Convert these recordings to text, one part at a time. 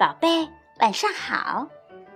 宝贝，晚上好。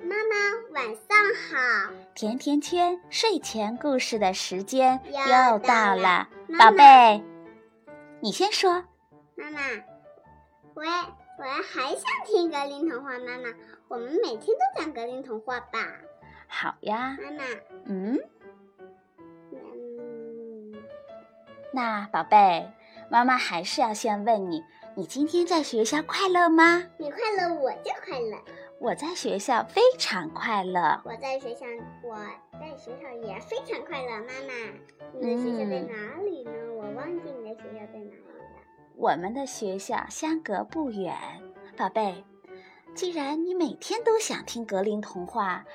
妈妈，晚上好。甜甜圈睡前故事的时间又到了宝贝，你先说。妈妈，我我还想听格林童话。妈妈，我们每天都讲格林童话吧。好呀。妈妈，嗯，嗯，那宝贝，妈妈还是要先问你，你今天在学校快乐吗？你快乐我就快乐。我在学校非常快乐。我在学校，我在学校也非常快乐。妈妈，你的学校在哪里呢？我忘记你的学校在哪里了。我们的学校相隔不远，宝贝。既然你每天都想听格林童话，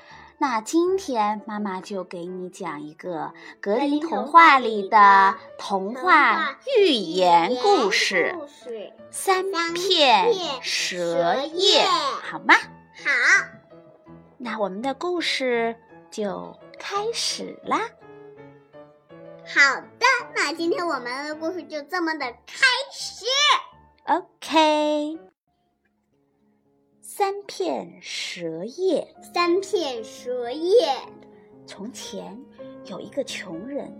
那今天妈妈就给你讲一个格林童话里的童话寓言故事《三片蛇叶》，好吗？好，那我们的故事就开始啦。好的，那今天我们的故事就这么的开始。OK，三片蛇叶。三片蛇叶，从前有一个穷人，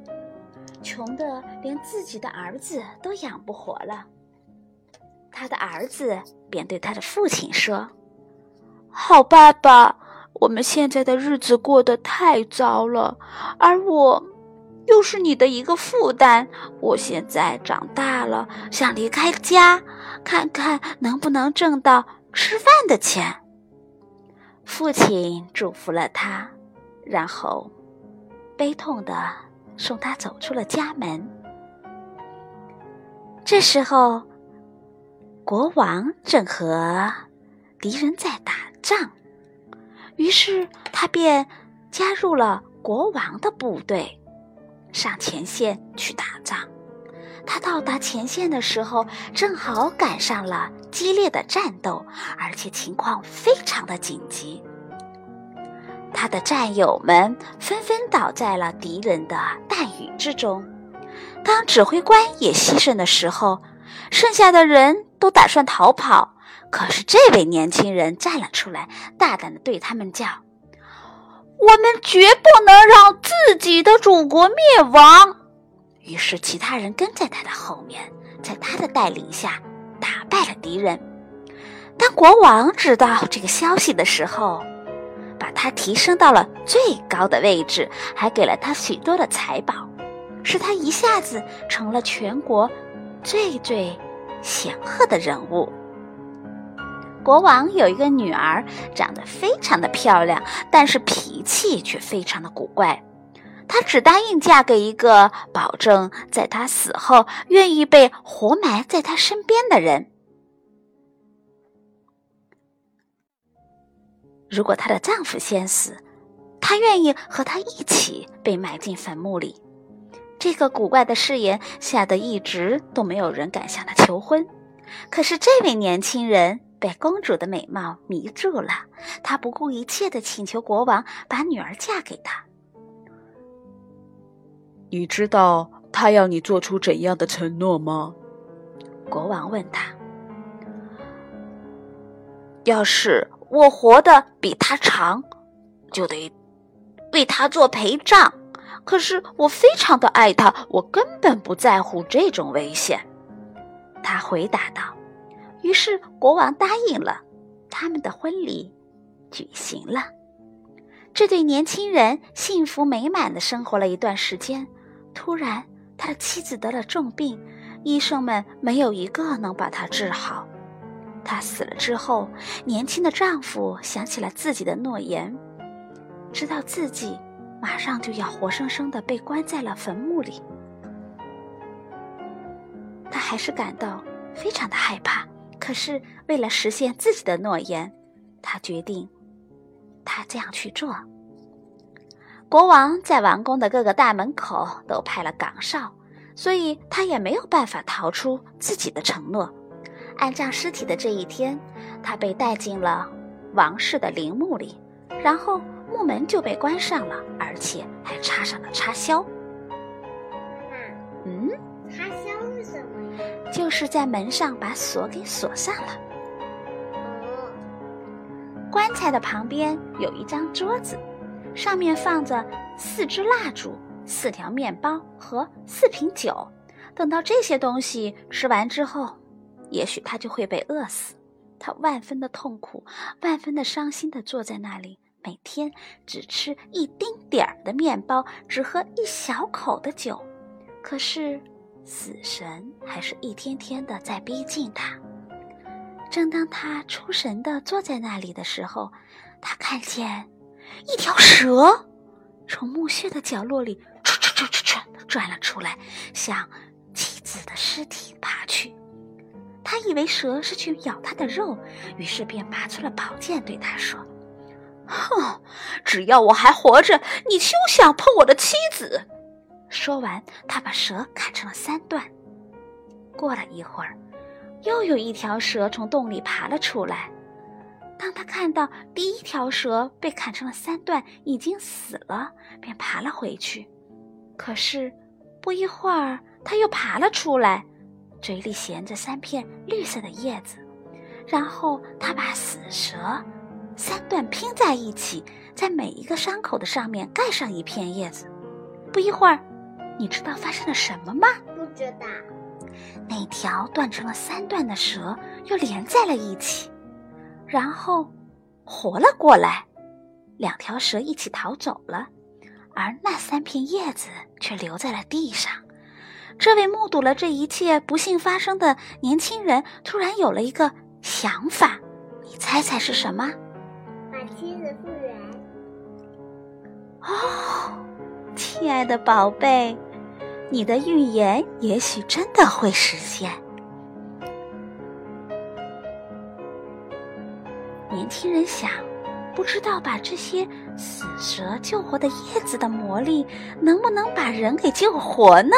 穷的连自己的儿子都养不活了。他的儿子便对他的父亲说：“好爸爸，我们现在的日子过得太糟了，而我又是你的一个负担。我现在长大了，想离开家，看看能不能挣到吃饭的钱。”父亲祝福了他，然后悲痛的送他走出了家门。这时候，国王正和敌人在打仗，于是他便加入了国王的部队，上前线去打仗。他到达前线的时候，正好赶上了激烈的战斗，而且情况非常的紧急。他的战友们纷纷倒在了敌人的弹雨之中。当指挥官也牺牲的时候，剩下的人都打算逃跑。可是这位年轻人站了出来，大胆的对他们叫：“我们绝不能让自己的祖国灭亡。”于是，其他人跟在他的后面，在他的带领下打败了敌人。当国王知道这个消息的时候，把他提升到了最高的位置，还给了他许多的财宝，使他一下子成了全国最最显赫的人物。国王有一个女儿，长得非常的漂亮，但是脾气却非常的古怪。她只答应嫁给一个保证在她死后愿意被活埋在她身边的人。如果她的丈夫先死，她愿意和他一起被埋进坟墓里。这个古怪的誓言吓得一直都没有人敢向她求婚。可是这位年轻人被公主的美貌迷住了，他不顾一切的请求国王把女儿嫁给他。你知道他要你做出怎样的承诺吗？国王问他：“要是我活得比他长，就得为他做陪葬。可是我非常的爱他，我根本不在乎这种危险。”他回答道。于是国王答应了，他们的婚礼举行了。这对年轻人幸福美满的生活了一段时间。突然，他的妻子得了重病，医生们没有一个能把她治好。她死了之后，年轻的丈夫想起了自己的诺言，知道自己马上就要活生生的被关在了坟墓里，他还是感到非常的害怕。可是为了实现自己的诺言，他决定，他这样去做。国王在王宫的各个大门口都派了岗哨，所以他也没有办法逃出自己的承诺。安葬尸体的这一天，他被带进了王室的陵墓里，然后墓门就被关上了，而且还插上了插销。嗯，插销是什么呀？就是在门上把锁给锁上了。哦，棺材的旁边有一张桌子，上面放着四支蜡烛、四条面包和四瓶酒。等到这些东西吃完之后，也许他就会被饿死。他万分的痛苦，万分的伤心的坐在那里，每天只吃一丁点儿的面包，只喝一小口的酒。可是，死神还是一天天的在逼近他。正当他出神的坐在那里的时候，他看见一条蛇从墓穴的角落里唰唰唰唰唰的转了出来，向妻子的尸体爬去。他以为蛇是去咬他的肉，于是便拔出了宝剑，对他说：“哼，只要我还活着，你休想碰我的妻子。”说完，他把蛇砍成了三段。过了一会儿，又有一条蛇从洞里爬了出来。当他看到第一条蛇被砍成了三段，已经死了，便爬了回去。可是，不一会儿，他又爬了出来。嘴里衔着三片绿色的叶子，然后他把死蛇三段拼在一起，在每一个伤口的上面盖上一片叶子。不一会儿，你知道发生了什么吗？不知道。那条断成了三段的蛇又连在了一起，然后活了过来。两条蛇一起逃走了，而那三片叶子却留在了地上。这位目睹了这一切不幸发生的年轻人突然有了一个想法，你猜猜是什么？把妻子复原。哦，亲爱的宝贝，你的预言也许真的会实现。年轻人想，不知道把这些死蛇救活的叶子的魔力，能不能把人给救活呢？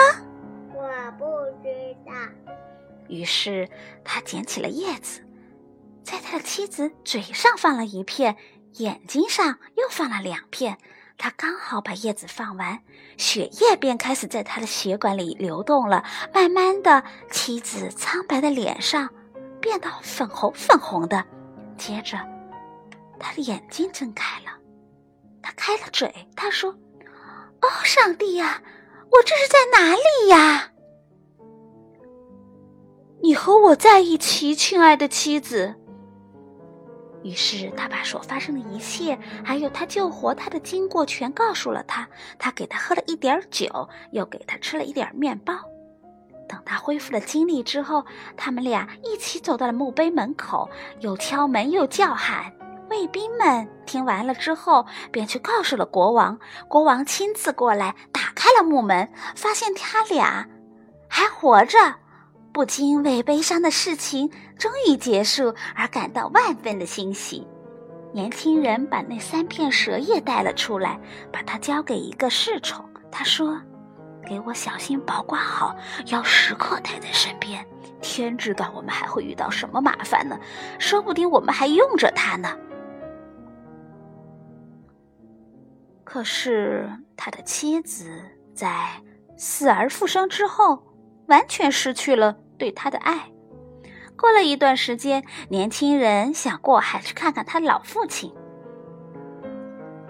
我不知道于是他捡起了叶子，在他的妻子嘴上放了一片，眼睛上又放了两片。他刚好把叶子放完，血液便开始在他的血管里流动了。慢慢的，妻子苍白的脸上变到粉红粉红的。接着，他的眼睛睁开了，他开了嘴，他说：“哦，上帝呀，我这是在哪里呀？”你和我在一起，亲爱的妻子。于是他把所发生的一切，还有他救活他的经过，全告诉了他。他给他喝了一点酒，又给他吃了一点面包。等他恢复了精力之后，他们俩一起走到了墓碑门口，又敲门又叫喊。卫兵们听完了之后，便去告诉了国王。国王亲自过来，打开了木门，发现他俩还活着。不禁为悲伤的事情终于结束而感到万分的欣喜。年轻人把那三片蛇叶带了出来，把它交给一个侍从。他说：“给我小心保管好，要时刻带在身边。天知道我们还会遇到什么麻烦呢？说不定我们还用着它呢。”可是他的妻子在死而复生之后，完全失去了。对他的爱。过了一段时间，年轻人想过海去看看他老父亲。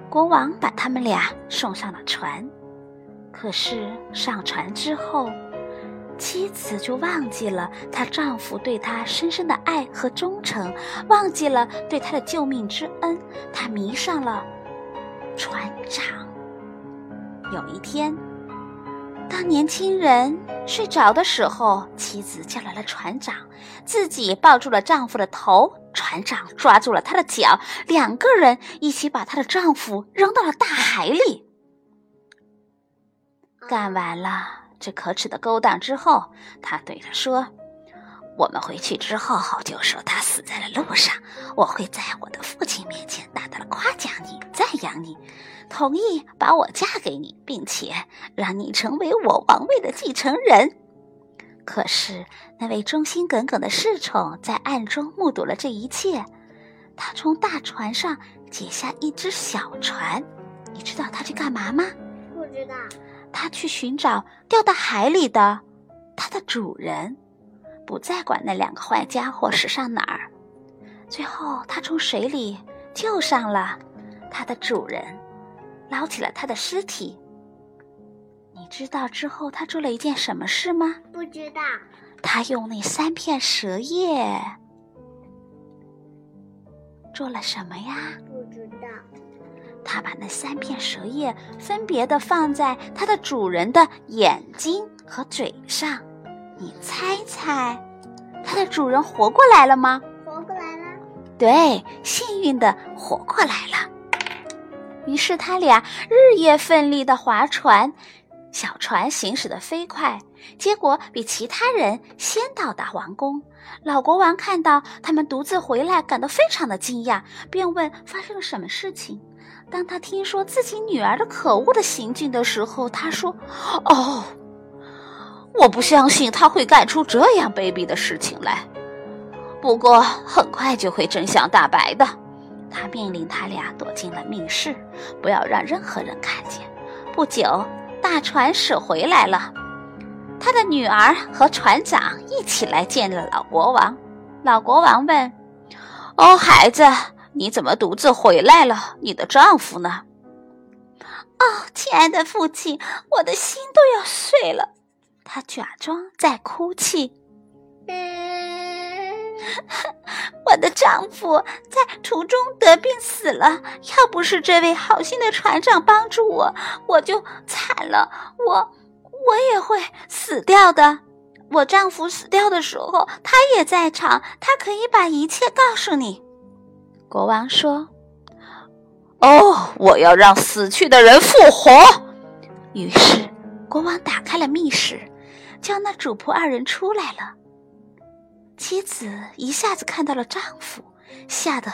国王把他们俩送上了船，可是上船之后，妻子就忘记了她丈夫对她深深的爱和忠诚，忘记了对她的救命之恩，她迷上了船长。有一天。当年轻人睡着的时候，妻子叫来了船长，自己抱住了丈夫的头，船长抓住了她的脚，两个人一起把她的丈夫扔到了大海里。干完了这可耻的勾当之后，他对他说：“我们回去之后，就说他死在了路上。我会在我的父亲面前大大的夸奖你，赞扬你。”同意把我嫁给你，并且让你成为我王位的继承人。可是那位忠心耿耿的侍从在暗中目睹了这一切。他从大船上解下一只小船，你知道他去干嘛吗？不知道。他去寻找掉到海里的他的主人，不再管那两个坏家伙驶上哪儿。最后，他从水里。救上了它的主人，捞起了它的尸体。你知道之后他做了一件什么事吗？不知道。他用那三片蛇叶做了什么呀？不知道。他把那三片蛇叶分别的放在它的主人的眼睛和嘴上。你猜猜，它的主人活过来了吗？活过来了。对，幸运的活过来了。于是他俩日夜奋力的划船。小船行驶的飞快，结果比其他人先到达王宫。老国王看到他们独自回来，感到非常的惊讶，便问发生了什么事情。当他听说自己女儿的可恶的行径的时候，他说：“哦，我不相信他会干出这样卑鄙的事情来。不过很快就会真相大白的。”他命令他俩躲进了密室，不要让任何人看见。不久。大船驶回来了，他的女儿和船长一起来见了老国王。老国王问：“哦，孩子，你怎么独自回来了？你的丈夫呢？”“哦，亲爱的父亲，我的心都要碎了。”他假装在哭泣。我的丈夫在途中得病死了，要不是这位好心的船长帮助我，我就惨了。我我也会死掉的。我丈夫死掉的时候，他也在场，他可以把一切告诉你。国王说：“哦，我要让死去的人复活。”于是国王打开了密室，叫那主仆二人出来了。妻子一下子看到了丈夫，吓得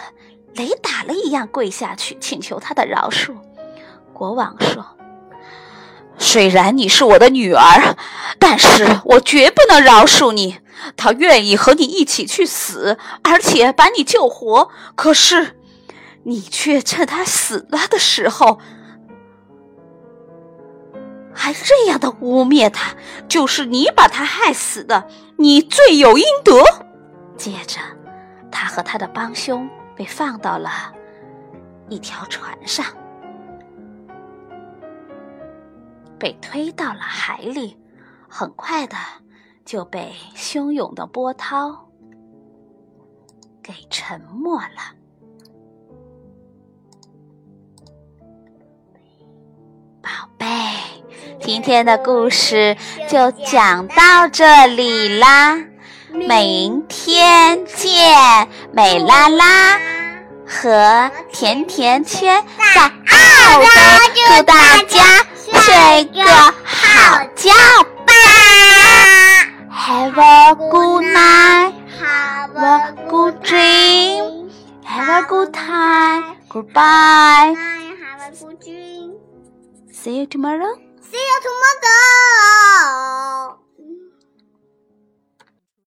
雷打了一样跪下去，请求他的饶恕。国王说：“虽然你是我的女儿，但是我绝不能饶恕你。他愿意和你一起去死，而且把你救活，可是你却趁他死了的时候。”还这样的污蔑他，就是你把他害死的，你罪有应得。接着，他和他的帮凶被放到了一条船上，被推到了海里，很快的就被汹涌的波涛给沉没了。今天的故事就讲到这里啦，明天见，美拉拉和甜甜圈在澳洲，祝大家睡个好觉吧，Have a good night，Have a good dream，Have a good time，Goodbye，Have a good dream，See you tomorrow。谁要出马走？